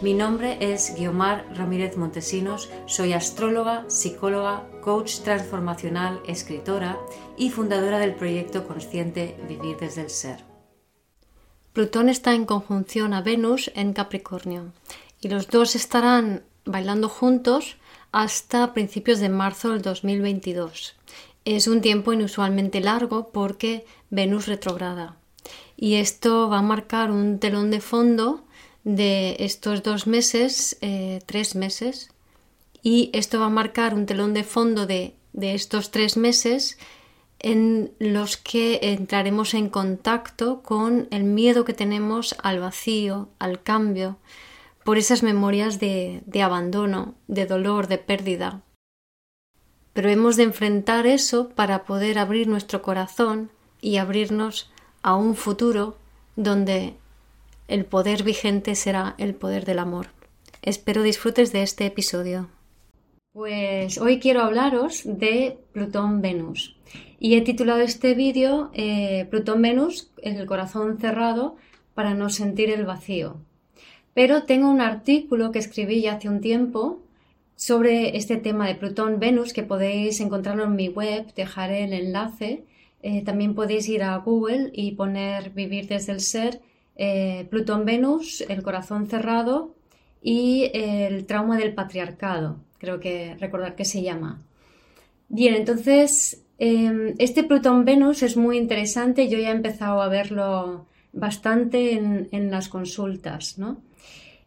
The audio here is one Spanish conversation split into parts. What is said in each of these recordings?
Mi nombre es Guiomar Ramírez Montesinos, soy astróloga, psicóloga, coach transformacional, escritora y fundadora del proyecto consciente Vivir desde el Ser. Plutón está en conjunción a Venus en Capricornio y los dos estarán bailando juntos hasta principios de marzo del 2022. Es un tiempo inusualmente largo porque Venus retrograda y esto va a marcar un telón de fondo de estos dos meses, eh, tres meses, y esto va a marcar un telón de fondo de, de estos tres meses en los que entraremos en contacto con el miedo que tenemos al vacío, al cambio, por esas memorias de, de, abandono, de dolor, de pérdida. Pero hemos de enfrentar eso para poder abrir nuestro corazón y abrirnos a un futuro donde el poder vigente será el poder del amor. Espero disfrutes de este episodio. Pues hoy quiero hablaros de Plutón-Venus y he titulado este vídeo eh, Plutón-Venus, el corazón cerrado para no sentir el vacío. Pero tengo un artículo que escribí ya hace un tiempo sobre este tema de Plutón-Venus que podéis encontrarlo en mi web, dejaré el enlace. Eh, también podéis ir a Google y poner Vivir desde el Ser eh, Plutón-Venus, el corazón cerrado y el trauma del patriarcado, creo que recordar que se llama. Bien, entonces em, este Plutón-Venus es muy interesante, yo ya he empezado a verlo bastante en, las consultas, ¿no?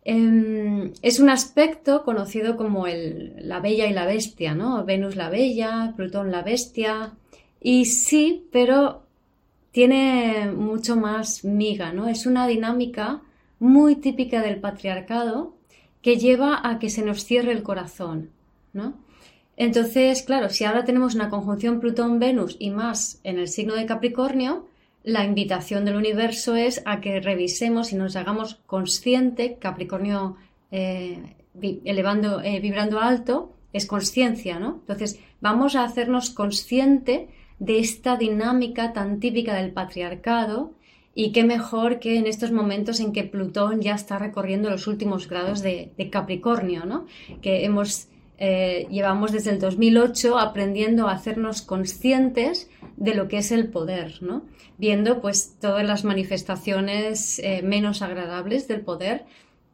Em, es un aspecto conocido como la bella y la bestia, ¿no? Venus la bella, Plutón la bestia. Y sí, pero tiene mucho más miga, ¿no? Es una dinámica muy típica del patriarcado que lleva a que se nos cierre el corazón, ¿no? Entonces, claro, si ahora tenemos una conjunción Plutón-Venus y más en el signo de Capricornio, la invitación del universo es a que revisemos y nos hagamos consciente, Capricornio eh, elevando, eh, vibrando alto, es conciencia, ¿no? Entonces, vamos a hacernos consciente de esta dinámica tan típica del patriarcado y qué mejor que en estos momentos en que Plutón ya está recorriendo los últimos grados de, Capricornio, ¿no? que hemos, eh, llevamos desde el 2008 aprendiendo a hacernos conscientes de lo que es el poder, ¿no? viendo pues todas las manifestaciones eh, menos agradables del poder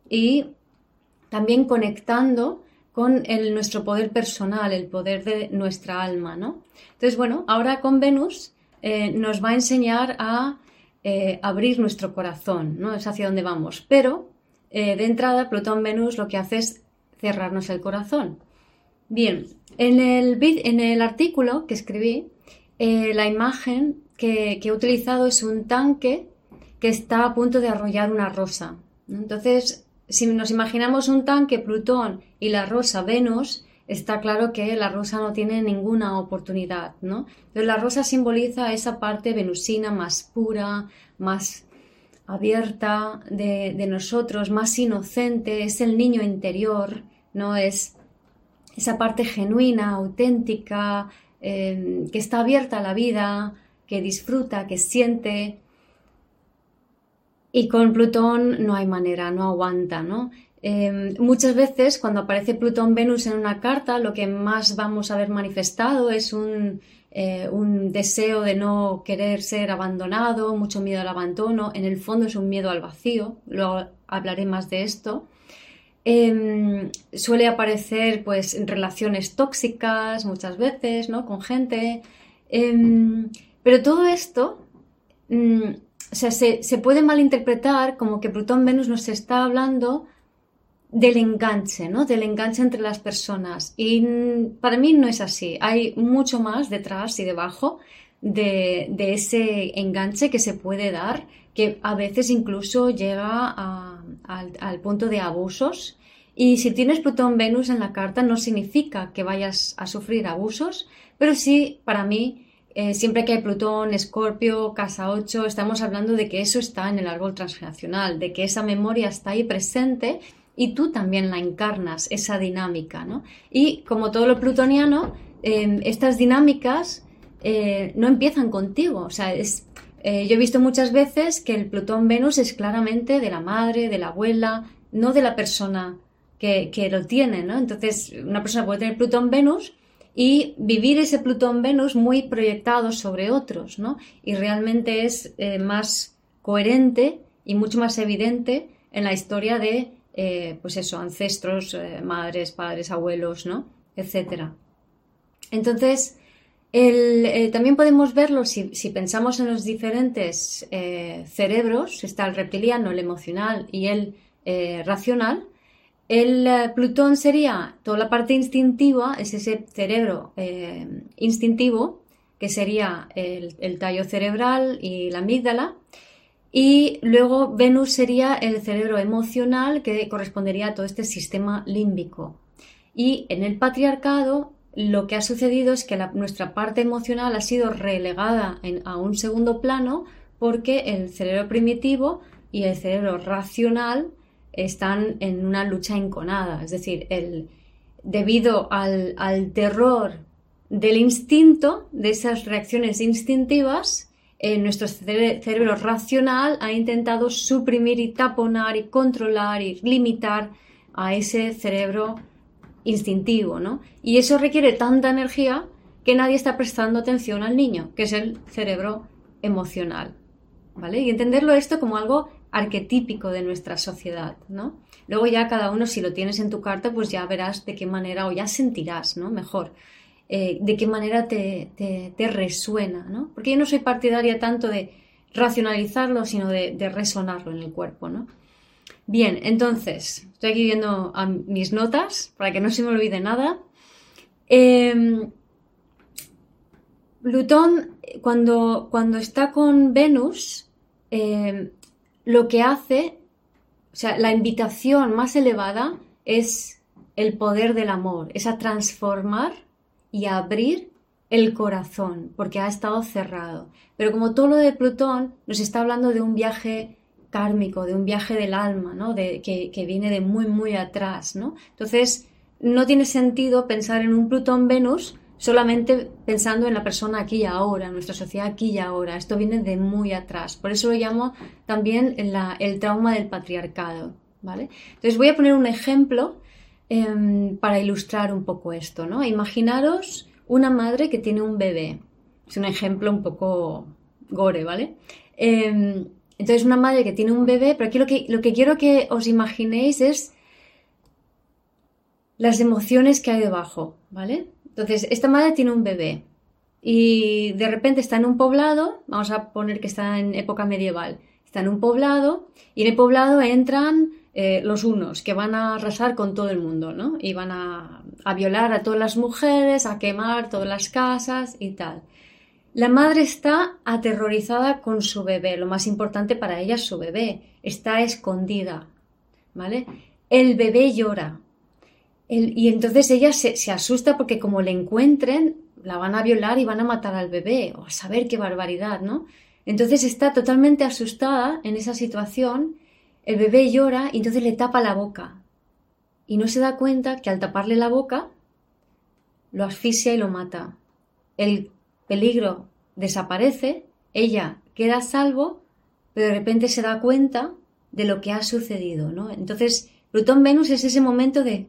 y también conectando con el, nuestro poder personal, el poder de nuestra alma, ¿no? Entonces, bueno, ahora con Venus eh, nos va a enseñar a eh, abrir nuestro corazón, ¿no? Es hacia donde vamos. Pero, eh, de entrada, Plutón-Venus lo que hace es cerrarnos el corazón. Bien, en el, en el artículo que escribí, la imagen que, que, he utilizado es un tanque que está a punto de arrollar una rosa. Entonces, si nos imaginamos un tanque Plutón y la rosa Venus, está claro que la rosa no tiene ninguna oportunidad, ¿no? La rosa simboliza esa parte venusina más pura, más abierta de, nosotros, más inocente, es el niño interior, ¿no? Es esa parte genuina, auténtica, em, que está abierta a la vida, que disfruta, que siente, y con Plutón no hay manera, no aguanta, ¿no? Em, muchas veces cuando aparece Plutón-Venus en una carta, lo que más vamos a ver manifestado es un, eh, un, deseo de no querer ser abandonado, mucho miedo al abandono, en el fondo es un miedo al vacío, luego hablaré más de esto. Em, suele aparecer pues en relaciones tóxicas muchas veces, ¿no? Con gente. Em, pero todo esto mm, o sea, se, puede malinterpretar como que Plutón-Venus nos está hablando del enganche, ¿no? Del enganche entre las personas. Y para mí no es así. Hay mucho más detrás y debajo de, ese enganche que se puede dar, que a veces incluso llega al, punto de abusos Y si tienes Plutón-Venus en la carta no significa que vayas a sufrir abusos, pero sí, para mí, eh, siempre que hay Plutón, Escorpio, Casa 8, estamos hablando de que eso está en el árbol transgeneracional, de que esa memoria está ahí presente y tú también la encarnas, esa dinámica, ¿no? Y como todo lo plutoniano, em, estas dinámicas eh, no empiezan contigo, o sea, es, eh, yo he visto muchas veces que el Plutón-Venus es claramente de la madre, de la abuela, no de la persona que, que lo tiene, ¿no? Entonces, una persona puede tener Plutón-Venus y vivir ese Plutón-Venus muy proyectado sobre otros, ¿no? Y realmente es eh, más coherente y mucho más evidente en la historia de, eh, pues eso, ancestros, eh, madres, padres, abuelos, ¿no? Etcétera. Entonces, también podemos verlo si, si, pensamos en los diferentes cerebros, está el reptiliano, el emocional y el racional, el eh, Plutón sería toda la parte instintiva, es ese cerebro eh, instintivo, que sería el, tallo cerebral y la amígdala. Y luego Venus sería el cerebro emocional, que correspondería a todo este sistema límbico. Y en el patriarcado lo que ha sucedido es que nuestra parte emocional ha sido relegada a un segundo plano porque el cerebro primitivo y el cerebro racional están en una lucha enconada. Es decir, el, debido al, terror del instinto, de esas reacciones instintivas, eh, nuestro cerebro racional ha intentado suprimir y taponar y controlar y limitar a ese cerebro instintivo, ¿no? Y eso requiere tanta energía que nadie está prestando atención al niño, que es el cerebro emocional, ¿vale? Y entenderlo esto como algo arquetípico de nuestra sociedad, ¿no? Luego ya cada uno, si lo tienes en tu carta, pues ya verás de qué manera, o ya sentirás, ¿no? Mejor, eh, de qué manera te, resuena, ¿no? Porque yo no soy partidaria tanto de racionalizarlo, sino de, resonarlo en el cuerpo, ¿no? Bien, entonces, estoy aquí viendo mis notas para que no se me olvide nada. Em, Plutón, cuando, cuando está con Venus, em, lo que hace, o sea, la invitación más elevada es el poder del amor, es a transformar y a abrir el corazón, porque ha estado cerrado. Pero como todo lo de Plutón nos está hablando de un viaje kármico, de un viaje del alma, ¿no? De, que, que viene de muy, muy atrás, ¿no? Entonces, no tiene sentido pensar en un Plutón-Venus solamente pensando en la persona aquí y ahora, en nuestra sociedad aquí y ahora. Esto viene de muy atrás. Por eso lo llamo también el trauma del patriarcado. ¿vale? Entonces voy a poner un ejemplo em, para ilustrar un poco esto. ¿no? Imaginaros una madre que tiene un bebé. Es un ejemplo un poco gore, ¿vale? Em, entonces una madre que tiene un bebé, pero aquí lo que, lo que quiero que os imaginéis es las emociones que hay debajo, ¿vale? Entonces, esta madre tiene un bebé y de repente está en un poblado, vamos a poner que está en época medieval, está en un poblado y en el poblado entran eh, los unos que van a arrasar con todo el mundo, ¿no? Y van a, a violar a todas las mujeres, a quemar todas las casas y tal. La madre está aterrorizada con su bebé, lo más importante para ella es su bebé, está escondida, ¿vale? El bebé llora, y entonces ella se, asusta porque como le encuentren, la van a violar y van a matar al bebé, o a saber qué barbaridad, ¿no? Entonces está totalmente asustada en esa situación, el bebé llora y entonces le tapa la boca. Y no se da cuenta que al taparle la boca, lo asfixia y lo mata. El peligro desaparece, ella queda a salvo, pero de repente se da cuenta de lo que ha sucedido, ¿no? Entonces, Plutón Venus es ese momento de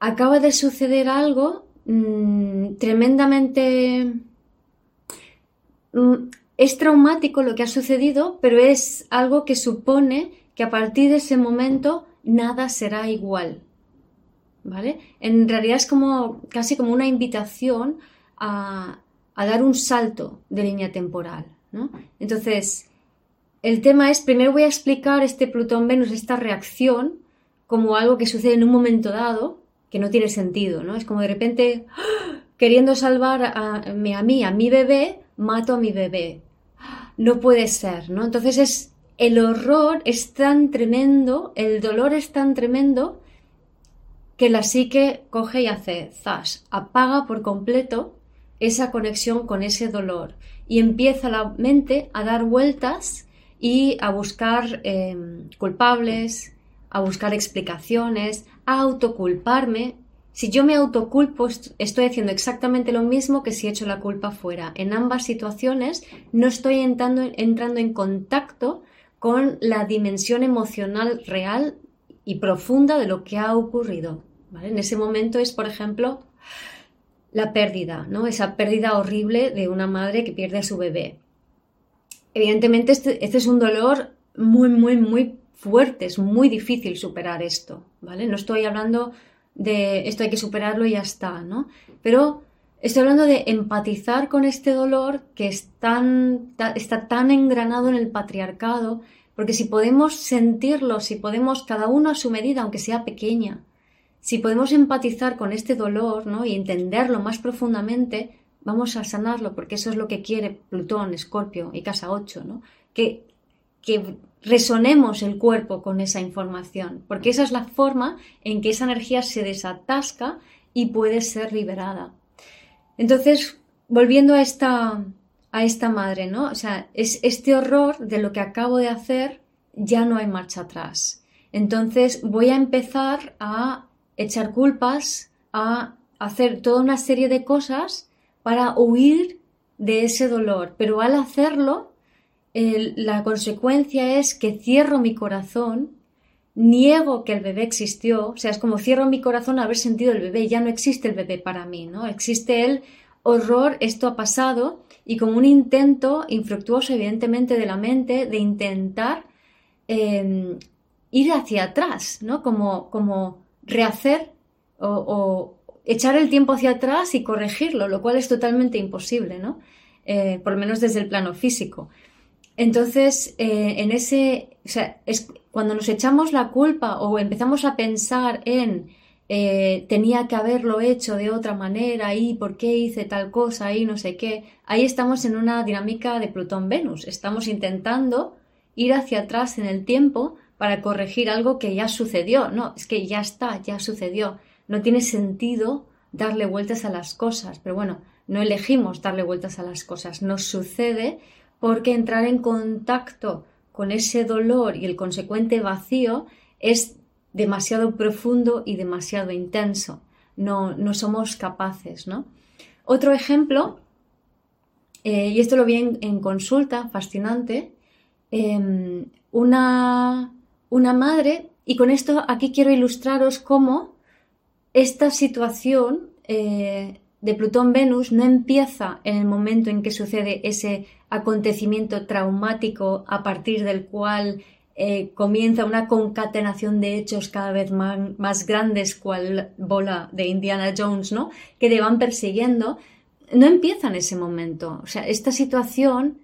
acaba de suceder algo mm, tremendamente... Mm, es traumático lo que ha sucedido, pero es algo que supone que a partir de ese momento nada será igual. ¿Vale? En realidad es como casi como una invitación a, a dar un salto de línea temporal. ¿no? Entonces, el tema es, primero voy a explicar este Plutón-Venus, esta reacción, como algo que sucede en un momento dado, que no tiene sentido, ¿no? Es como de repente, queriendo salvar a, mí, a mi bebé, mato a mi bebé. No puede ser, ¿no? Entonces es el horror es tan tremendo, el dolor es tan tremendo que la psique coge y hace zas, apaga por completo esa conexión con ese dolor y empieza la mente a dar vueltas y a buscar em, culpables, a buscar explicaciones, a autoculparme. Si yo me autoculpo, estoy haciendo exactamente lo mismo que si he hecho la culpa fuera. En ambas situaciones no estoy entrando, entrando en contacto con la dimensión emocional real y profunda de lo que ha ocurrido. En ese momento es, por ejemplo, la pérdida, ¿no? Esa pérdida horrible de una madre que pierde a su bebé. Evidentemente, este, este, es un dolor muy, muy, muy fuerte, es muy difícil superar esto, ¿vale? No estoy hablando de esto hay que superarlo y ya está, ¿no? Pero estoy hablando de empatizar con este dolor que está tan engranado en el patriarcado, porque si podemos sentirlo, si podemos cada uno a su medida, aunque sea pequeña, si podemos empatizar con este dolor ¿no? y entenderlo más profundamente, vamos a sanarlo, porque eso es lo que quiere Plutón, Escorpio y Casa 8, ¿no? que, que resonemos el cuerpo con esa información, porque esa es la forma en que esa energía se desatasca y puede ser liberada. Entonces, volviendo a esta, a esta madre, ¿no? O sea, es este horror de lo que acabo de hacer, ya no hay marcha atrás. Entonces voy a empezar a echar culpas, a hacer toda una serie de cosas para huir de ese dolor. Pero al hacerlo, la consecuencia es que cierro mi corazón, niego que el bebé existió, o sea, es como cierro mi corazón a haber sentido el bebé, ya no existe el bebé para mí, ¿no? Existe el horror, esto ha pasado, y como un intento infructuoso, evidentemente, de la mente de intentar em, ir hacia atrás, ¿no? Como, como rehacer o, echar el tiempo hacia atrás y corregirlo, lo cual es totalmente imposible, ¿no? Eh, por lo menos desde el plano físico. Entonces, eh, en ese, cuando nos echamos la culpa o empezamos a pensar en eh, tenía que haberlo hecho de otra manera y por qué hice tal cosa y no sé qué, ahí estamos en una dinámica de Plutón-Venus. Estamos intentando ir hacia atrás en el tiempo para corregir algo que ya sucedió. No, es que ya está, ya sucedió. No tiene sentido darle vueltas a las cosas. Pero bueno, no elegimos darle vueltas a las cosas. Nos sucede porque entrar en contacto con ese dolor y el consecuente vacío es demasiado profundo y demasiado intenso. No, no somos capaces, ¿no? Otro ejemplo, eh, y esto lo vi en, consulta, fascinante, em, una, una madre, y con esto aquí quiero ilustraros cómo esta situación eh, de Plutón-Venus no empieza en el momento en que sucede ese acontecimiento traumático a partir del cual eh, comienza una concatenación de hechos cada vez más, grandes, cual bola de Indiana Jones, ¿no? Que le van persiguiendo. No empieza en ese momento. O sea, esta situación,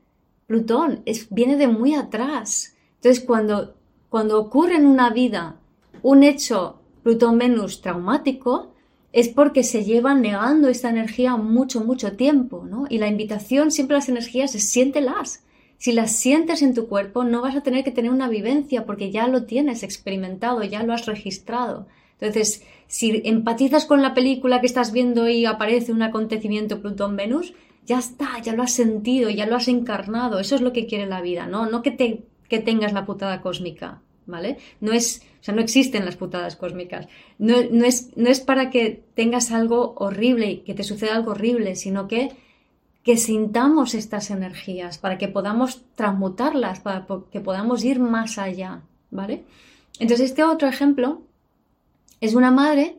Plutón, es, viene de muy atrás. Entonces, cuando cuando ocurre en una vida un hecho Plutón-Venus traumático, es porque se lleva negando esta energía mucho, mucho tiempo, ¿no? Y la invitación siempre las energías es siéntelas. Si las sientes en tu cuerpo, no vas a tener que tener una vivencia porque ya lo tienes experimentado, ya lo has registrado. Entonces, si empatizas con la película que estás viendo y aparece un acontecimiento Plutón-Venus, ya está, ya lo has sentido, ya lo has encarnado. Eso es lo que quiere la vida, ¿no? No que, te, que tengas la putada cósmica. ¿Vale? No es, o sea, no existen las putadas cósmicas. No, es, no es para que tengas algo horrible y que te suceda algo horrible, sino que, que sintamos estas energías, para que podamos transmutarlas, para que podamos ir más allá, ¿vale? Entonces, este otro ejemplo es una madre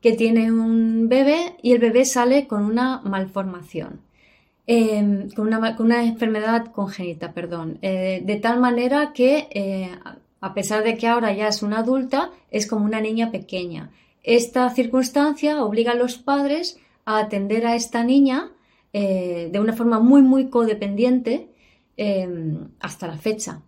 que tiene un bebé y el bebé sale con una malformación. Em, con, una, enfermedad congénita, perdón, eh, de tal manera que eh, a pesar de que ahora ya es una adulta, es como una niña pequeña. Esta circunstancia obliga a los padres a atender a esta niña eh, de una forma muy, muy codependiente em, hasta la fecha.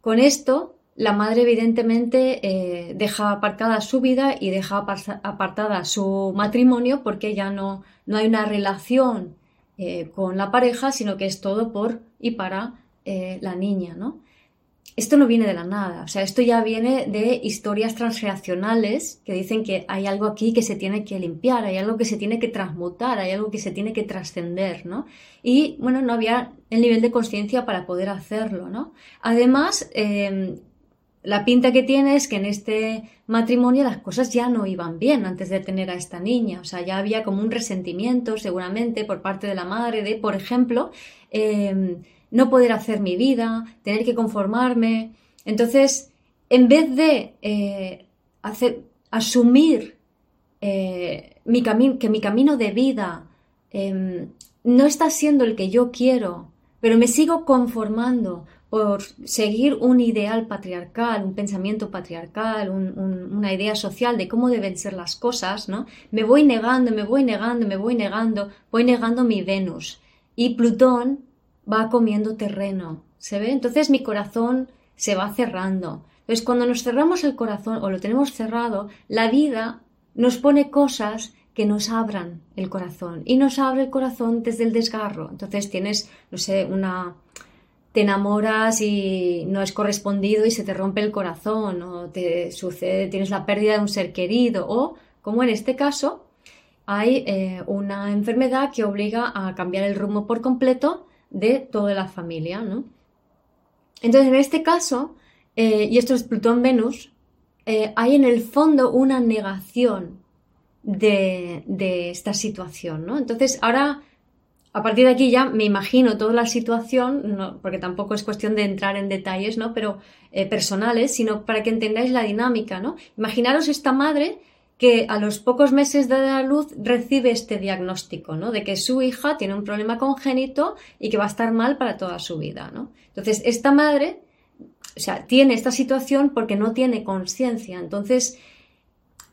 Con esto, la madre evidentemente eh, deja aparcada su vida y deja apartada su matrimonio porque ya no, no hay una relación eh, con la pareja, sino que es todo por y para la niña. ¿no? Esto no viene de la nada, o sea, esto ya viene de historias transgeneracionales que dicen que hay algo aquí que se tiene que limpiar, hay algo que se tiene que transmutar, hay algo que se tiene que trascender, ¿no? Y bueno, no había el nivel de conciencia para poder hacerlo, ¿no? Además, em, la pinta que tiene es que en este matrimonio las cosas ya no iban bien antes de tener a esta niña, o sea, ya había como un resentimiento seguramente por parte de la madre de, por ejemplo, em, no poder hacer mi vida, tener que conformarme. Entonces, en vez de eh, hacer, asumir eh, que mi camino de vida em, no está siendo el que yo quiero, pero me sigo conformando por seguir un ideal patriarcal, un pensamiento patriarcal, una idea social de cómo deben ser las cosas, ¿no? Me voy negando, me voy negando, me voy negando, voy negando mi Venus. Y Plutón va comiendo terreno, ¿se ve? Entonces mi corazón se va cerrando. Entonces cuando nos cerramos el corazón o lo tenemos cerrado, la vida nos pone cosas que nos abran el corazón y nos abre el corazón desde el desgarro. Entonces tienes, no sé, una te enamoras y no es correspondido y se te rompe el corazón o te sucede, tienes la pérdida de un ser querido o, como en este caso, hay eh, una enfermedad que obliga a cambiar el rumbo por completo de toda la familia, ¿no? Entonces, en este caso, eh, y esto es Plutón-Venus, eh, hay en el fondo una negación de, esta situación, ¿no? Entonces, ahora, a partir de aquí ya me imagino toda la situación, porque tampoco es cuestión de entrar en detalles, ¿no? Pero eh, personales, sino para que entendáis la dinámica, ¿no? Imaginaros esta madre que a los pocos meses de la luz recibe este diagnóstico, ¿no? De que su hija tiene un problema congénito y que va a estar mal para toda su vida, ¿no? Entonces, esta madre, o sea, tiene esta situación porque no tiene conciencia. Entonces,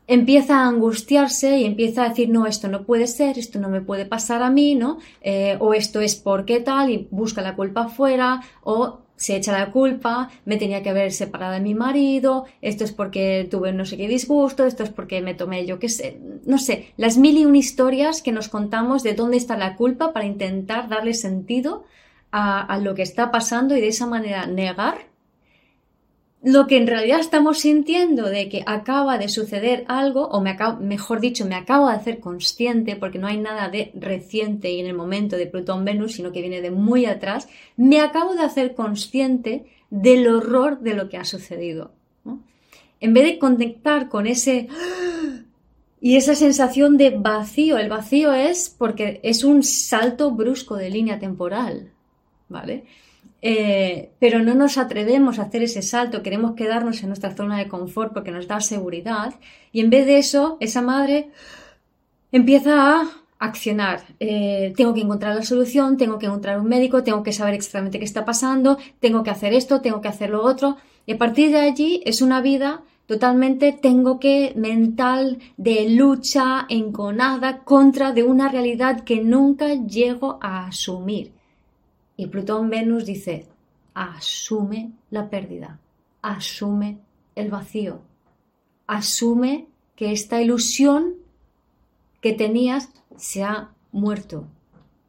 empieza a angustiarse y empieza a decir, no, esto no puede ser, esto no me puede pasar a mí, ¿no? Eh, o esto es porque tal, y busca la culpa afuera, o se echa la culpa, me tenía que haber separado de mi marido, esto es porque tuve no sé qué disgusto, esto es porque me tomé yo qué sé, no sé, las mil y un historias que nos contamos de dónde está la culpa para intentar darle sentido a, a lo que está pasando y de esa manera negar lo que en realidad estamos sintiendo de que acaba de suceder algo, o me mejor dicho, me acabo de hacer consciente, porque no hay nada de reciente y en el momento de Plutón-Venus, sino que viene de muy atrás, me acabo de hacer consciente del horror de lo que ha sucedido. En vez de conectar con ese y esa sensación de vacío, el vacío es porque es un salto brusco de línea temporal, ¿vale? Eh, pero no nos atrevemos a hacer ese salto, queremos quedarnos en nuestra zona de confort porque nos da seguridad y en vez de eso, esa madre empieza a accionar. Eh, tengo que encontrar la solución, tengo que encontrar un médico, tengo que saber exactamente qué está pasando, tengo que hacer esto, tengo que hacer lo otro. Y a partir de allí es una vida totalmente tengo que mental de lucha enconada contra de una realidad que nunca llego a asumir. Y Plutón Venus dice, asume la pérdida, asume el vacío, asume que esta ilusión que tenías se ha muerto,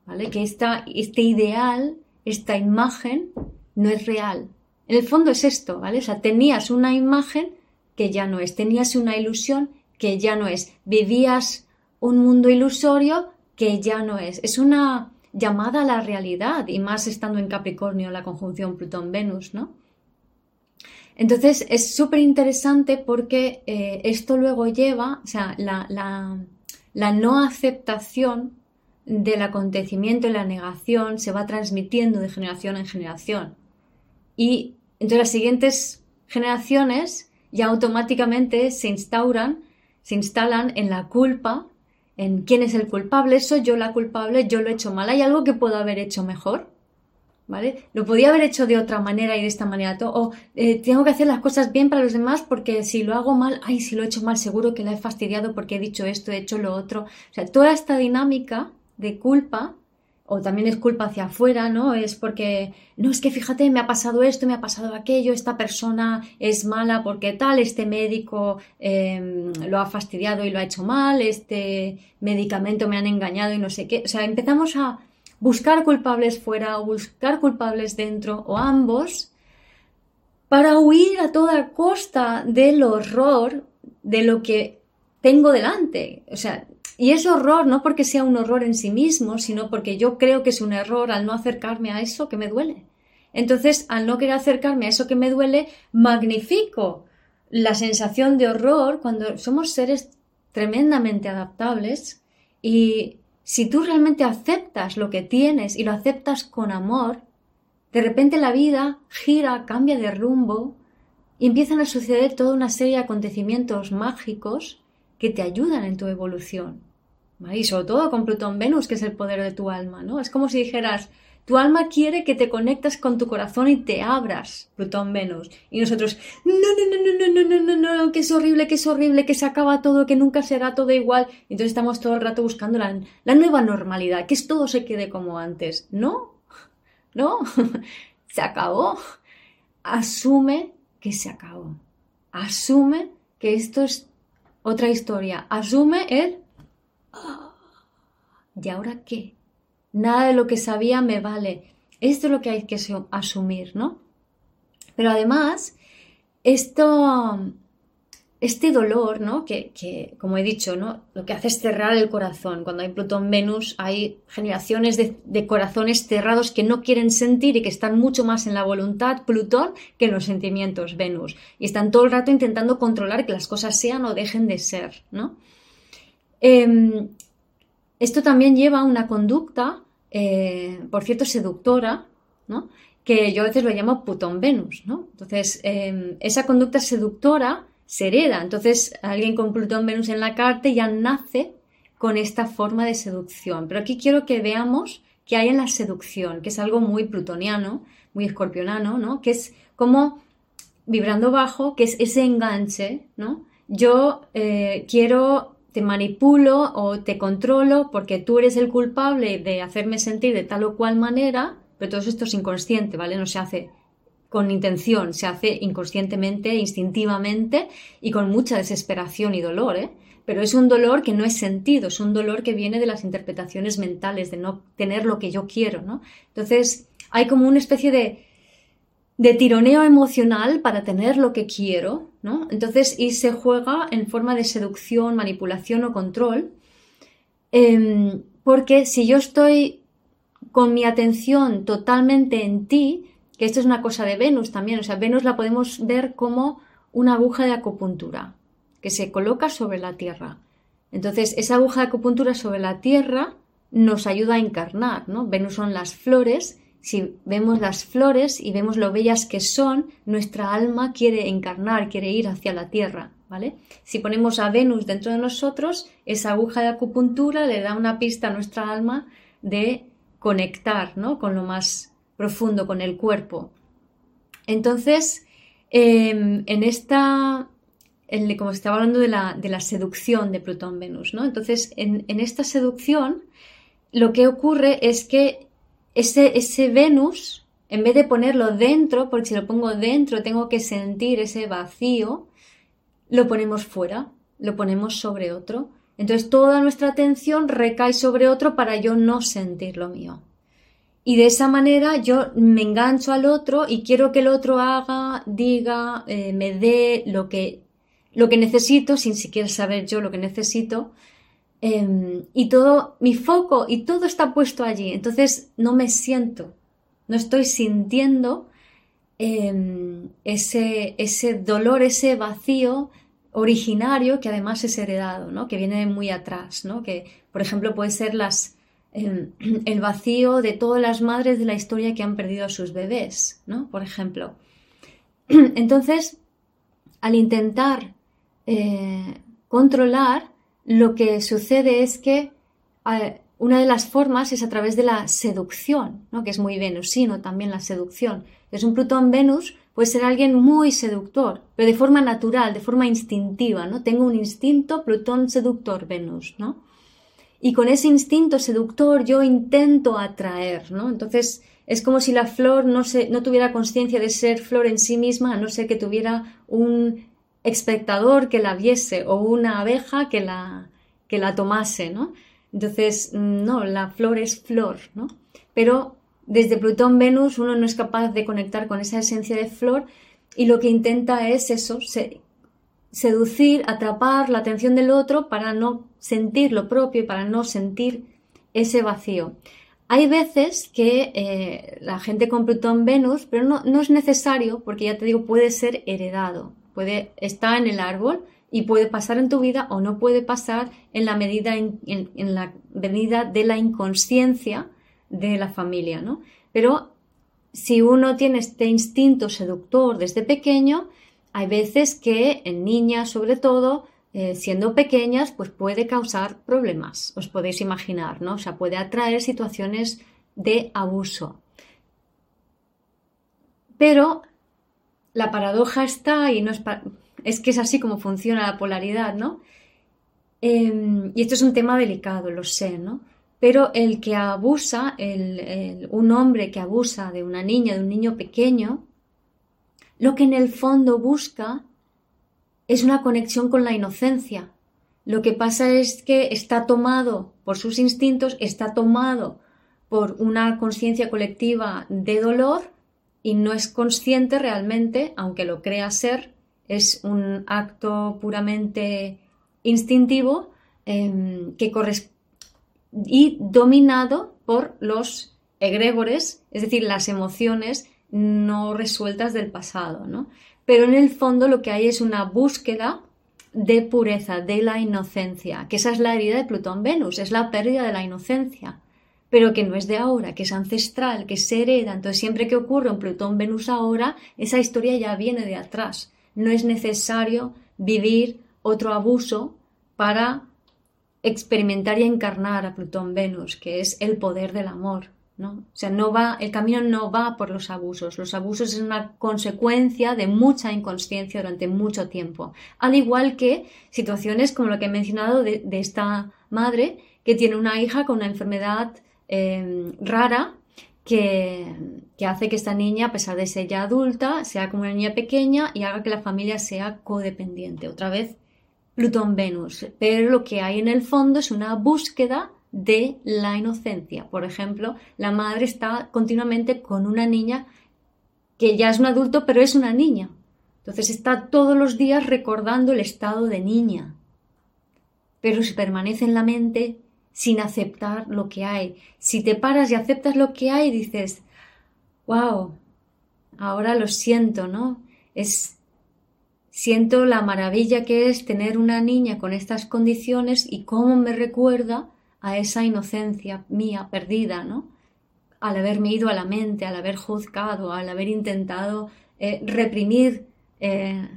¿vale? Que esta, este ideal, esta imagen no es real. En el fondo es esto, ¿vale? O sea, tenías una imagen que ya no es, tenías una ilusión que ya no es, vivías un mundo ilusorio que ya no es. Es una, llamada a la realidad y más estando en Capricornio la conjunción Plutón-Venus, ¿no? Entonces es súper interesante porque eh, esto luego lleva, o sea, la, la, no aceptación del acontecimiento y la negación se va transmitiendo de generación en generación. Y entonces las siguientes generaciones ya automáticamente se instauran, se instalan en la culpa en quién es el culpable, soy yo la culpable, yo lo he hecho mal, hay algo que puedo haber hecho mejor, ¿vale? Lo podía haber hecho de otra manera y de esta manera, o eh, tengo que hacer las cosas bien para los demás porque si lo hago mal, ay, si lo he hecho mal, seguro que la he fastidiado porque he dicho esto, he hecho lo otro, o sea, toda esta dinámica de culpa o también es culpa hacia afuera, ¿no? Es porque, no, es que fíjate, me ha pasado esto, me ha pasado aquello, esta persona es mala porque tal, este médico em, lo ha fastidiado y lo ha hecho mal, este medicamento me han engañado y no sé qué. O sea, empezamos a buscar culpables fuera o buscar culpables dentro o ambos para huir a toda costa del horror de lo que tengo delante. O sea, y es horror no porque sea un horror en sí mismo, sino porque yo creo que es un error al no acercarme a eso que me duele. Entonces, al no querer acercarme a eso que me duele, magnifico la sensación de horror cuando somos seres tremendamente adaptables y si tú realmente aceptas lo que tienes y lo aceptas con amor, de repente la vida gira, cambia de rumbo y empiezan a suceder toda una serie de acontecimientos mágicos que te ayudan en tu evolución. Y sobre todo con Plutón Venus, que es el poder de tu alma, ¿no? Es como si dijeras, tu alma quiere que te conectas con tu corazón y te abras, Plutón Venus. Y nosotros, no, no, no, no, no, no, no, no, no, que es horrible, que es horrible, que se acaba todo, que nunca será todo igual. Entonces estamos todo el rato buscando la, la nueva normalidad, que es todo se quede como antes. No, no, se acabó. Asume que se acabó. Asume que esto es otra historia. Asume el... ¿Y ahora qué? Nada de lo que sabía me vale. Esto es lo que hay que asumir, ¿no? Pero además, esto este dolor, ¿no? Que, como he dicho, ¿no? Lo que hace es cerrar el corazón. Cuando hay Plutón-Venus hay generaciones de, corazones cerrados que no quieren sentir y que están mucho más en la voluntad Plutón que en los sentimientos Venus. Y están todo el rato intentando controlar que las cosas sean o dejen de ser, ¿no? Em, esto también lleva a una conducta, eh, por cierto, seductora, ¿no? Que yo a veces lo llamo Plutón-Venus, ¿no? Entonces, em, esa conducta seductora se hereda. Entonces, alguien con Plutón Venus en la carta ya nace con esta forma de seducción. Pero aquí quiero que veamos qué hay en la seducción, que es algo muy plutoniano, muy escorpionano, ¿no? Que es como vibrando bajo, que es ese enganche, ¿no? Yo eh, quiero, te manipulo o te controlo porque tú eres el culpable de hacerme sentir de tal o cual manera, pero todo esto es inconsciente, ¿vale? No se hace con intención, se hace inconscientemente, instintivamente y con mucha desesperación y dolor, ¿eh? pero es un dolor que no es sentido, es un dolor que viene de las interpretaciones mentales, de no tener lo que yo quiero, ¿no? Entonces, hay como una especie de, de tironeo emocional para tener lo que quiero, ¿no? Entonces, y se juega en forma de seducción, manipulación o control, em, porque si yo estoy con mi atención totalmente en ti, que esto es una cosa de Venus también, o sea, Venus la podemos ver como una aguja de acupuntura que se coloca sobre la Tierra. Entonces, esa aguja de acupuntura sobre la Tierra nos ayuda a encarnar, ¿no? Venus son las flores, si vemos las flores y vemos lo bellas que son, nuestra alma quiere encarnar, quiere ir hacia la Tierra, ¿vale? Si ponemos a Venus dentro de nosotros, esa aguja de acupuntura le da una pista a nuestra alma de conectar, ¿no? Con lo más profundo con el cuerpo. Entonces, em, en esta, como estaba hablando de la, de la seducción de Plutón-Venus, ¿no? Entonces, en, esta seducción, lo que ocurre es que ese, ese Venus, en vez de ponerlo dentro, porque si lo pongo dentro tengo que sentir ese vacío, lo ponemos fuera, lo ponemos sobre otro. Entonces toda nuestra atención recae sobre otro para yo no sentir lo mío. Y de esa manera yo me engancho al otro y quiero que el otro haga, diga, eh, me dé lo que, lo que necesito sin siquiera saber yo lo que necesito. Em, y todo, mi foco y todo está puesto allí. Entonces no me siento, no estoy sintiendo em, ese, ese dolor, ese vacío originario que además es heredado, ¿no? que viene muy atrás, ¿no? que por ejemplo puede ser las, el vacío de todas las madres de la historia que han perdido a sus bebés, ¿no? Por ejemplo. Entonces, al intentar eh, controlar, lo que sucede es que eh, una de las formas es a través de la seducción, ¿no? que es muy venusino también la seducción. Es un Plutón-Venus, puede ser alguien muy seductor, pero de forma natural, de forma instintiva, ¿no? Tengo un instinto Plutón seductor Venus, ¿no? Y con ese instinto seductor yo intento atraer, ¿no? Entonces es como si la flor no, se, no tuviera conciencia de ser flor en sí misma, a no ser que tuviera un espectador que la viese o una abeja que la, que la tomase, ¿no? Entonces, no, la flor es flor, ¿no? Pero desde Plutón-Venus uno no es capaz de conectar con esa esencia de flor y lo que intenta es eso, seducir, atrapar la atención del otro para no sentir lo propio y para no sentir ese vacío. Hay veces que eh, la gente con Plutón Venus, pero no, no, es necesario, porque ya te digo, puede ser heredado, puede estar en el árbol y puede pasar en tu vida o no puede pasar en la medida, en, la medida de la inconsciencia de la familia, ¿no? Pero si uno tiene este instinto seductor desde pequeño, hay veces que en niñas sobre todo, eh, siendo pequeñas, pues puede causar problemas, os podéis imaginar, ¿no? O sea, puede atraer situaciones de abuso. Pero la paradoja está, y no es, es que es así como funciona la polaridad, ¿no? Em, y esto es un tema delicado, lo sé, ¿no? Pero el que abusa, un hombre que abusa de una niña, de un niño pequeño, lo que en el fondo busca es una conexión con la inocencia. Lo que pasa es que está tomado por sus instintos, está tomado por una conciencia colectiva de dolor y no es consciente realmente, aunque lo crea ser, es un acto puramente instintivo em, que y dominado por los egregores, es decir, las emociones no resueltas del pasado, ¿no? Pero en el fondo lo que hay es una búsqueda de pureza, de la inocencia, que esa es la herida de Plutón-Venus, es la pérdida de la inocencia, pero que no es de ahora, que es ancestral, que se hereda. Entonces, siempre que ocurre un Plutón-Venus ahora, esa historia ya viene de atrás. No es necesario vivir otro abuso para experimentar y encarnar a Plutón Venus, que es el poder del amor. ¿No? O sea, el camino no va por los abusos. Los abusos es una consecuencia de mucha inconsciencia durante mucho tiempo. Al igual que situaciones como lo que he mencionado de, esta madre que tiene una hija con una enfermedad em, rara que, que, hace que esta niña, a pesar de ser ya adulta, sea como una niña pequeña y haga que la familia sea codependiente. Otra vez, Plutón-Venus, pero lo que hay en el fondo es una búsqueda de la inocencia. Por ejemplo, la madre está continuamente con una niña que ya es un adulto, pero es una niña. Entonces está todos los días recordando el estado de niña, pero se permanece en la mente sin aceptar lo que hay. Si te paras y aceptas lo que hay, dices, wow, ahora lo siento, ¿no? Es Siento la maravilla que es tener una niña con estas condiciones y cómo me recuerda a esa inocencia mía perdida, ¿no? Al haberme ido a la mente, al haber juzgado, al haber intentado eh, reprimir eh,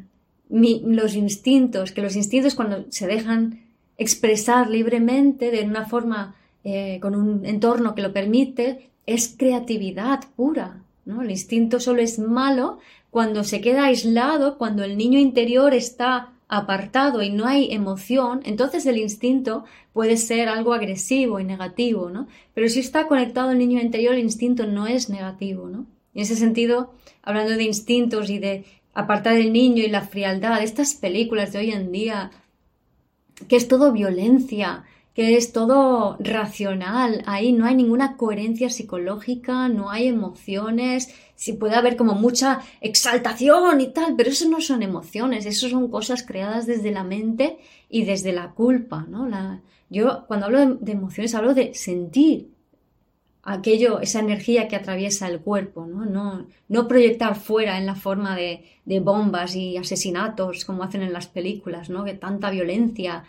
los instintos, que los instintos cuando se dejan expresar libremente de una forma, eh, con un entorno que lo permite, es creatividad pura. ¿no? El instinto solo es malo cuando se queda aislado, cuando el niño interior está apartado y no hay emoción, entonces el instinto puede ser algo agresivo y negativo, ¿no? Pero si está conectado el niño interior, el instinto no es negativo, ¿no? En ese sentido, hablando de instintos y de apartar el niño y la frialdad, estas películas de hoy en día, que es todo violencia, que es todo racional, ahí no hay ninguna coherencia psicológica, no hay emociones, sí puede haber como mucha exaltación y tal, pero eso no son emociones, eso son cosas creadas desde la mente y desde la culpa, ¿no? La, yo cuando hablo de, emociones hablo de sentir aquello, esa energía que atraviesa el cuerpo, ¿no? No, no proyectar fuera en la forma de, de bombas y asesinatos como hacen en las películas, ¿no? Que tanta violencia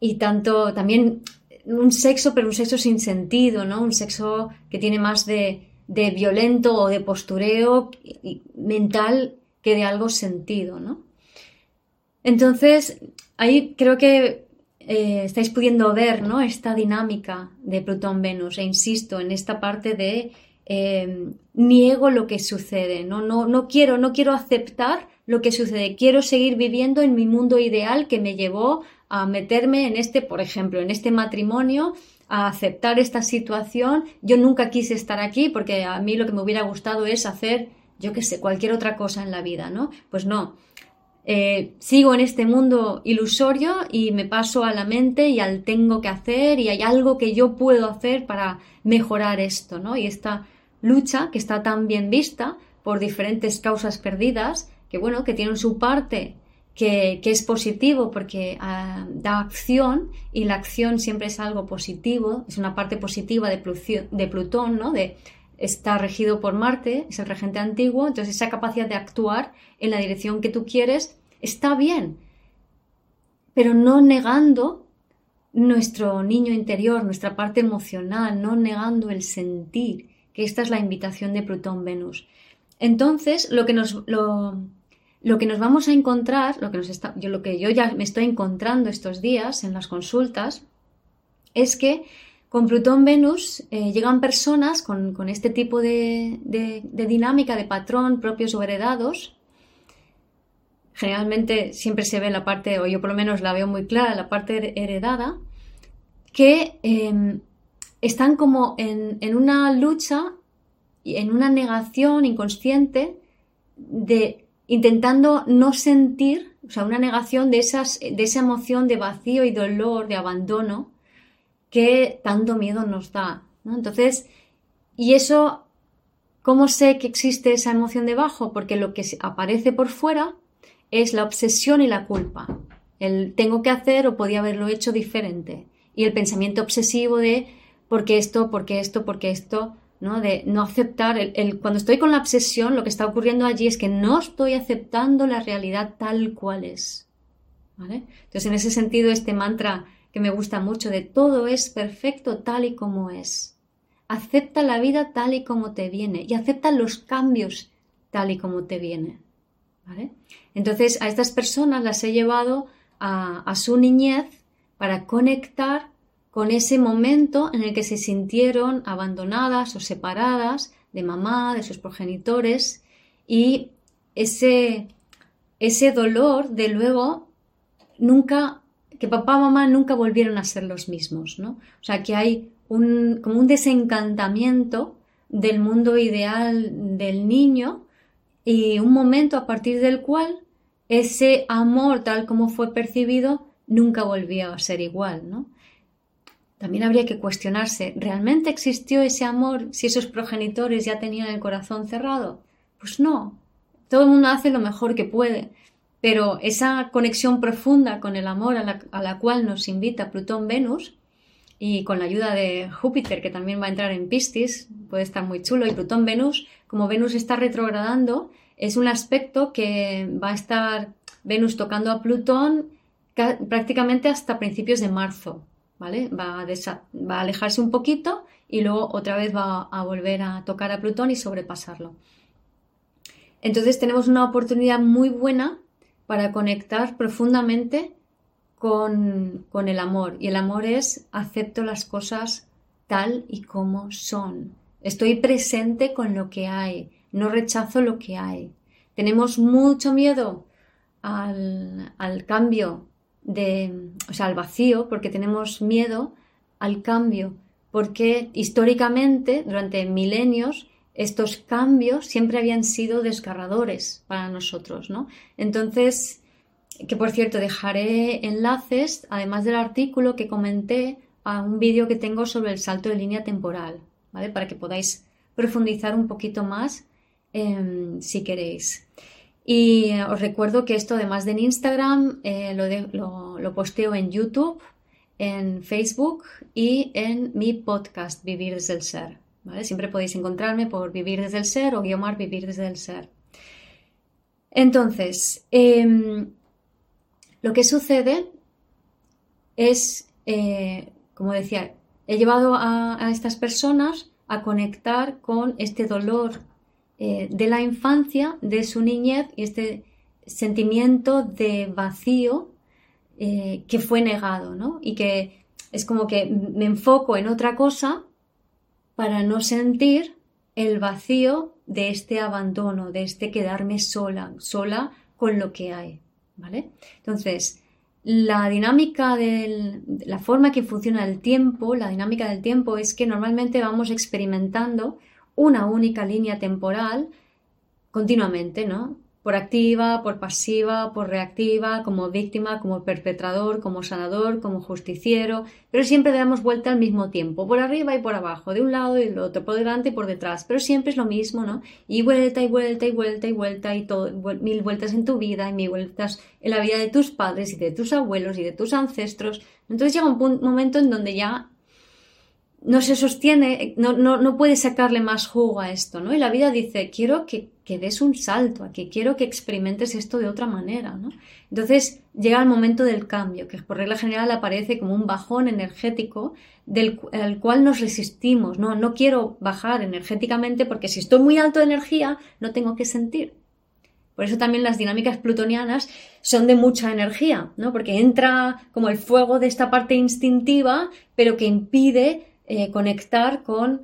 y tanto también un sexo, pero un sexo sin sentido, ¿no? Un sexo que tiene más de, de violento o de postureo mental que de algo sentido, ¿no? Entonces, ahí creo que eh, estáis pudiendo ver, ¿no? Esta dinámica de Plutón-Venus, e insisto en esta parte de eh, niego lo que sucede, ¿no? No, no quiero, no quiero aceptar lo que sucede, quiero seguir viviendo en mi mundo ideal que me llevó a meterme en este, por ejemplo, en este matrimonio, a aceptar esta situación. Yo nunca quise estar aquí porque a mí lo que me hubiera gustado es hacer, yo qué sé, cualquier otra cosa en la vida, ¿no? Pues no. Eh, sigo en este mundo ilusorio y me paso a la mente y al tengo que hacer y hay algo que yo puedo hacer para mejorar esto, ¿no? Y esta lucha que está tan bien vista por diferentes causas perdidas, que bueno, que tienen su parte que, es positivo porque ah, da acción y la acción siempre es algo positivo, es una parte positiva de, Plutón, ¿no? De, está regido por Marte, es el regente antiguo, entonces esa capacidad de actuar en la dirección que tú quieres está bien, pero no negando nuestro niño interior, nuestra parte emocional, no negando el sentir, que esta es la invitación de Plutón-Venus. Entonces, lo que nos, lo, que nos vamos a encontrar, lo que, nos está, yo, lo que yo ya me estoy encontrando estos días en las consultas, es que con Plutón-Venus eh, llegan personas con, este tipo de, de, dinámica, de patrón propios o heredados. Generalmente siempre se ve la parte, o yo por lo menos la veo muy clara, la parte heredada, que em, están como en, en una lucha, en una negación inconsciente de intentando no sentir, o sea, una negación de, esas, de esa emoción de vacío y dolor, de abandono, que tanto miedo nos da. Entonces, y eso, ¿cómo sé que existe esa emoción debajo? Porque lo que aparece por fuera es la obsesión y la culpa. El tengo que hacer o podía haberlo hecho diferente. Y el pensamiento obsesivo de ¿por qué esto? ¿por qué esto? ¿por qué esto? ¿No? De no aceptar. El, cuando estoy con la obsesión, lo que está ocurriendo allí es que no estoy aceptando la realidad tal cual es. Entonces, en ese sentido, este mantra que me gusta mucho de todo es perfecto tal y como es. Acepta la vida tal y como te viene y acepta los cambios tal y como te viene. Entonces a estas personas las he llevado a su niñez para conectar con ese momento en el que se sintieron abandonadas o separadas de mamá, de sus progenitores y ese, ese dolor de luego nunca que papá y mamá nunca volvieron a ser los mismos, ¿no? O sea, que hay un, como un desencantamiento del mundo ideal del niño y un momento a partir del cual ese amor tal como fue percibido nunca volvía a ser igual, ¿no? También habría que cuestionarse, ¿realmente existió ese amor si esos progenitores ya tenían el corazón cerrado? Pues no, todo el mundo hace lo mejor que puede, pero esa conexión profunda con el amor a la, cual nos invita Plutón-Venus y con la ayuda de Júpiter, que también va a entrar en Piscis, puede estar muy chulo, y Plutón-Venus, como Venus está retrogradando, es un aspecto que va a estar Venus tocando a Plutón prácticamente hasta principios de marzo, Va a, va a alejarse un poquito y luego otra vez va a volver a tocar a Plutón y sobrepasarlo. Entonces tenemos una oportunidad muy buena para conectar profundamente con, el amor. Y el amor es acepto las cosas tal y como son. Estoy presente con lo que hay, no rechazo lo que hay. Tenemos mucho miedo al, al, cambio de, o sea, al vacío, porque tenemos miedo al cambio, porque históricamente, durante milenios, estos cambios siempre habían sido desgarradores para nosotros, ¿no? Entonces, que por cierto, dejaré enlaces, además del artículo que comenté, a un vídeo que tengo sobre el salto de línea temporal, ¿vale? Para que podáis profundizar un poquito más em, si queréis. Y eh, os recuerdo que esto, además de en Instagram, eh, lo, lo posteo en YouTube, en Facebook y en mi podcast Vivir desde el Ser. Siempre podéis encontrarme por Vivir desde el Ser o Guiomar Vivir desde el Ser. Entonces, em, lo que sucede es, eh, como decía, he llevado a, estas personas a conectar con este dolor eh, de la infancia, de su niñez y este sentimiento de vacío eh, que fue negado, ¿no? Y que es como que me enfoco en otra cosa para no sentir el vacío de este abandono, de este quedarme sola, sola con lo que hay, ¿vale? Entonces, la dinámica de la forma que funciona el tiempo, la dinámica del tiempo es que normalmente vamos experimentando una única línea temporal continuamente, ¿no? por activa, por pasiva, por reactiva, como víctima, como perpetrador, como sanador, como justiciero, pero siempre damos vuelta al mismo tiempo, por arriba y por abajo, de un lado y del otro, por delante y por detrás, pero siempre es lo mismo, ¿no? Y vuelta y vuelta y vuelta y vuelta y mil vueltas en tu vida y mil vueltas en la vida de tus padres y de tus abuelos y de tus ancestros. Entonces llega un momento en donde ya no se sostiene, no, no, no puede sacarle más jugo a esto, ¿no? Y la vida dice, quiero que, que des un salto, aquí quiero que experimentes esto de otra manera, ¿no? Entonces llega el momento del cambio, que por regla general aparece como un bajón energético del al cual nos resistimos, ¿no? No quiero bajar energéticamente porque si estoy muy alto de energía, no tengo que sentir. Por eso también las dinámicas plutonianas son de mucha energía, ¿no? Porque entra como el fuego de esta parte instintiva, pero que impide eh, conectar con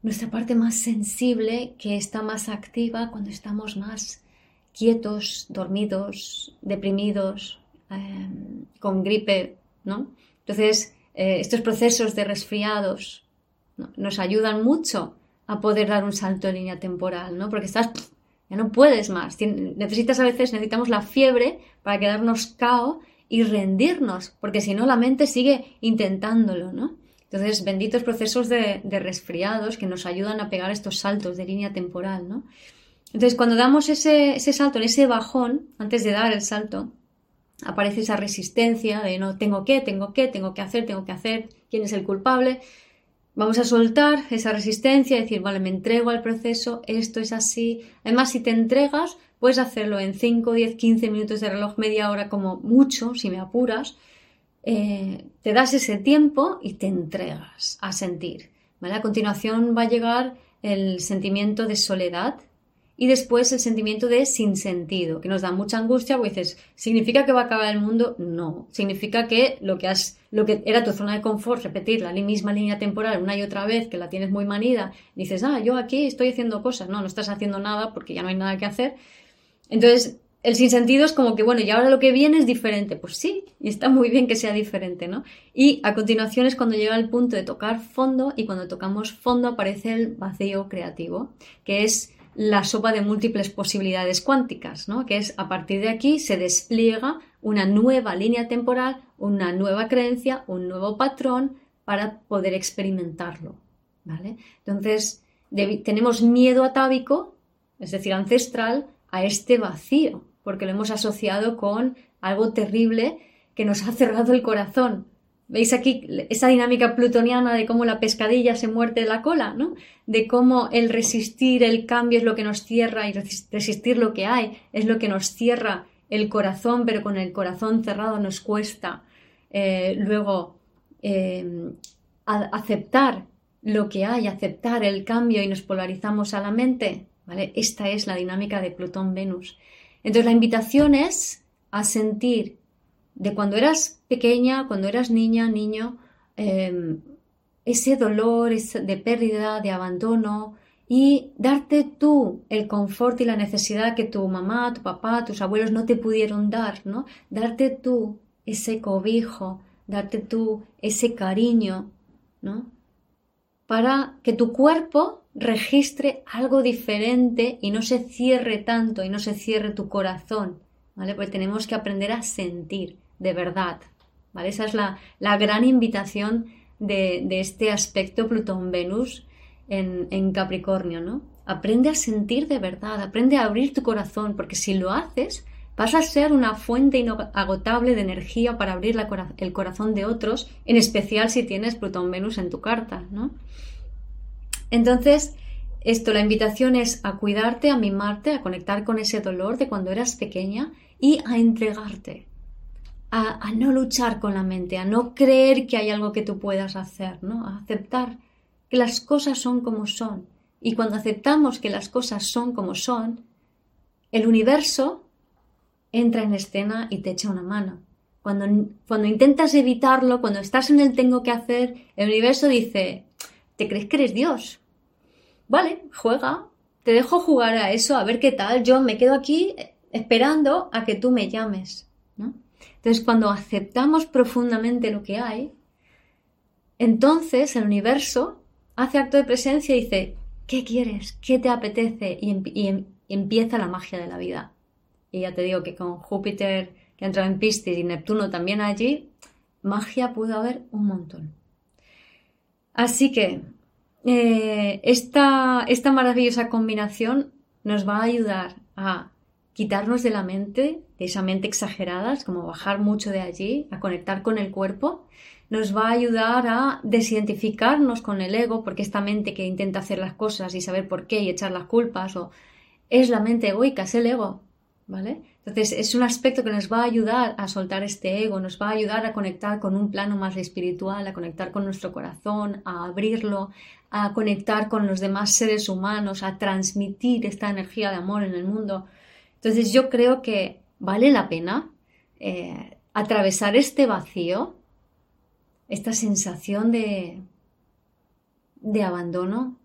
nuestra parte más sensible que está más activa cuando estamos más quietos, dormidos, deprimidos, em, con gripe, ¿no? Entonces, eh, estos procesos de resfriados nos ayudan mucho a poder dar un salto en línea temporal, ¿no? Porque estás, ya no puedes más. necesitas a veces, necesitamos la fiebre para quedarnos cao y rendirnos, porque si no la mente sigue intentándolo, ¿no? Entonces, benditos procesos de, resfriados que nos ayudan a pegar estos saltos de línea temporal, ¿no? Entonces, cuando damos ese, salto, en ese bajón, antes de dar el salto, aparece esa resistencia de no tengo que, tengo que, tengo que hacer, tengo que hacer, quién es el culpable. Vamos a soltar esa resistencia decir, vale, me entrego al proceso, esto es así. Además, si te entregas, puedes hacerlo en 5, 10, 15 minutos de reloj, media hora como mucho, si me apuras. Eh, te das ese tiempo y te entregas a sentir. A continuación va a llegar el sentimiento de soledad y después el sentimiento de sinsentido, que nos da mucha angustia porque dices, ¿significa que va a acabar el mundo? No. Significa que lo que has, lo que era tu zona de confort, repetir la misma línea temporal una y otra vez, que la tienes muy manida, dices, ah, yo aquí estoy haciendo cosas. No, no estás haciendo nada porque ya no hay nada que hacer. Entonces, el sinsentido es como que, bueno, y ahora lo que viene es diferente. Pues sí, y está muy bien que sea diferente, ¿no? Y a continuación es cuando llega el punto de tocar fondo y cuando tocamos fondo aparece el vacío creativo, que es la sopa de múltiples posibilidades cuánticas, ¿no? Que es a partir de aquí se despliega una nueva línea temporal, una nueva creencia, un nuevo patrón para poder experimentarlo, ¿vale? Entonces, tenemos miedo atávico, es decir, ancestral, a este vacío, porque lo hemos asociado con algo terrible que nos ha cerrado el corazón. ¿Veis aquí esa dinámica plutoniana de cómo la pescadilla se muerde la cola, ¿no? De cómo el resistir el cambio es lo que nos cierra y resistir lo que hay es lo que nos cierra el corazón, pero con el corazón cerrado nos cuesta eh, luego em, aceptar lo que hay, aceptar el cambio y nos polarizamos a la mente. ¿vale? Esta es la dinámica de Plutón-Venus. Entonces la invitación es a sentir de cuando eras pequeña, cuando eras niña, niño, em, ese dolor de pérdida, de abandono y darte tú el confort y la necesidad que tu mamá, tu papá, tus abuelos no te pudieron dar, ¿no? Darte tú ese cobijo, darte tú ese cariño, ¿no? Para que tu cuerpo registre algo diferente y no se cierre tanto y no se cierre tu corazón, ¿vale? Porque tenemos que aprender a sentir de verdad, ¿vale? Esa es la, gran invitación de, este aspecto Plutón-Venus en, en Capricornio, ¿no? Aprende a sentir de verdad, aprende a abrir tu corazón, porque si lo haces, vas a ser una fuente inagotable de energía para abrir el corazón de otros, en especial si tienes Plutón-Venus en tu carta, ¿no? Entonces, esto, la invitación es a cuidarte, a mimarte, a conectar con ese dolor de cuando eras pequeña y a entregarte, a, no luchar con la mente, a no creer que hay algo que tú puedas hacer, ¿no? A aceptar que las cosas son como son. Y cuando aceptamos que las cosas son como son, el universo entra en escena y te echa una mano. Cuando, cuando intentas evitarlo, cuando estás en el tengo que hacer, el universo dice, ¿Te crees que eres Dios? Vale, juega. Te dejo jugar a eso, a ver qué tal. Yo me quedo aquí esperando a que tú me llames. ¿no? Entonces, cuando aceptamos profundamente lo que hay, entonces el universo hace acto de presencia y dice, ¿qué quieres? ¿Qué te apetece? Y, em-, y empieza la magia de la vida. y ya te digo que con Júpiter que ha entrado en Piscis y Neptuno también allí, magia pudo haber un montón. Así que eh, esta, esta maravillosa combinación nos va a ayudar a quitarnos de la mente, de esa mente exagerada, es como bajar mucho de allí, a conectar con el cuerpo, nos va a ayudar a desidentificarnos con el ego, porque esta mente que intenta hacer las cosas y saber por qué y echar las culpas, o es la mente egoica, es el ego, ¿vale? Entonces es un aspecto que nos va a ayudar a soltar este ego, nos va a ayudar a conectar con un plano más espiritual, a conectar con nuestro corazón, a abrirlo, a conectar con los demás seres humanos, a transmitir esta energía de amor en el mundo. Entonces yo creo que vale la pena eh, atravesar este vacío, esta sensación de, de abandono,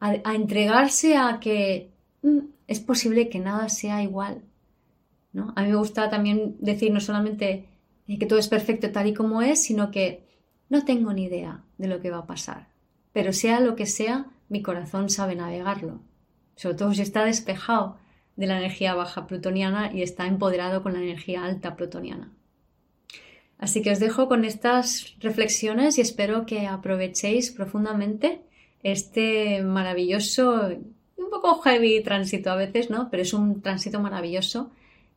a, entregarse a que mm, es posible que nada sea igual a mí me gusta también decir no solamente eh, que todo es perfecto tal y como es, sino que no tengo ni idea de lo que va a pasar. Pero sea lo que sea, mi corazón sabe navegarlo. Sobre todo si está despejado de la energía baja plutoniana y está empoderado con la energía alta plutoniana. Así que os dejo con estas reflexiones y espero que aprovechéis profundamente este maravilloso, un poco heavy tránsito a veces, ¿no? Pero es un tránsito maravilloso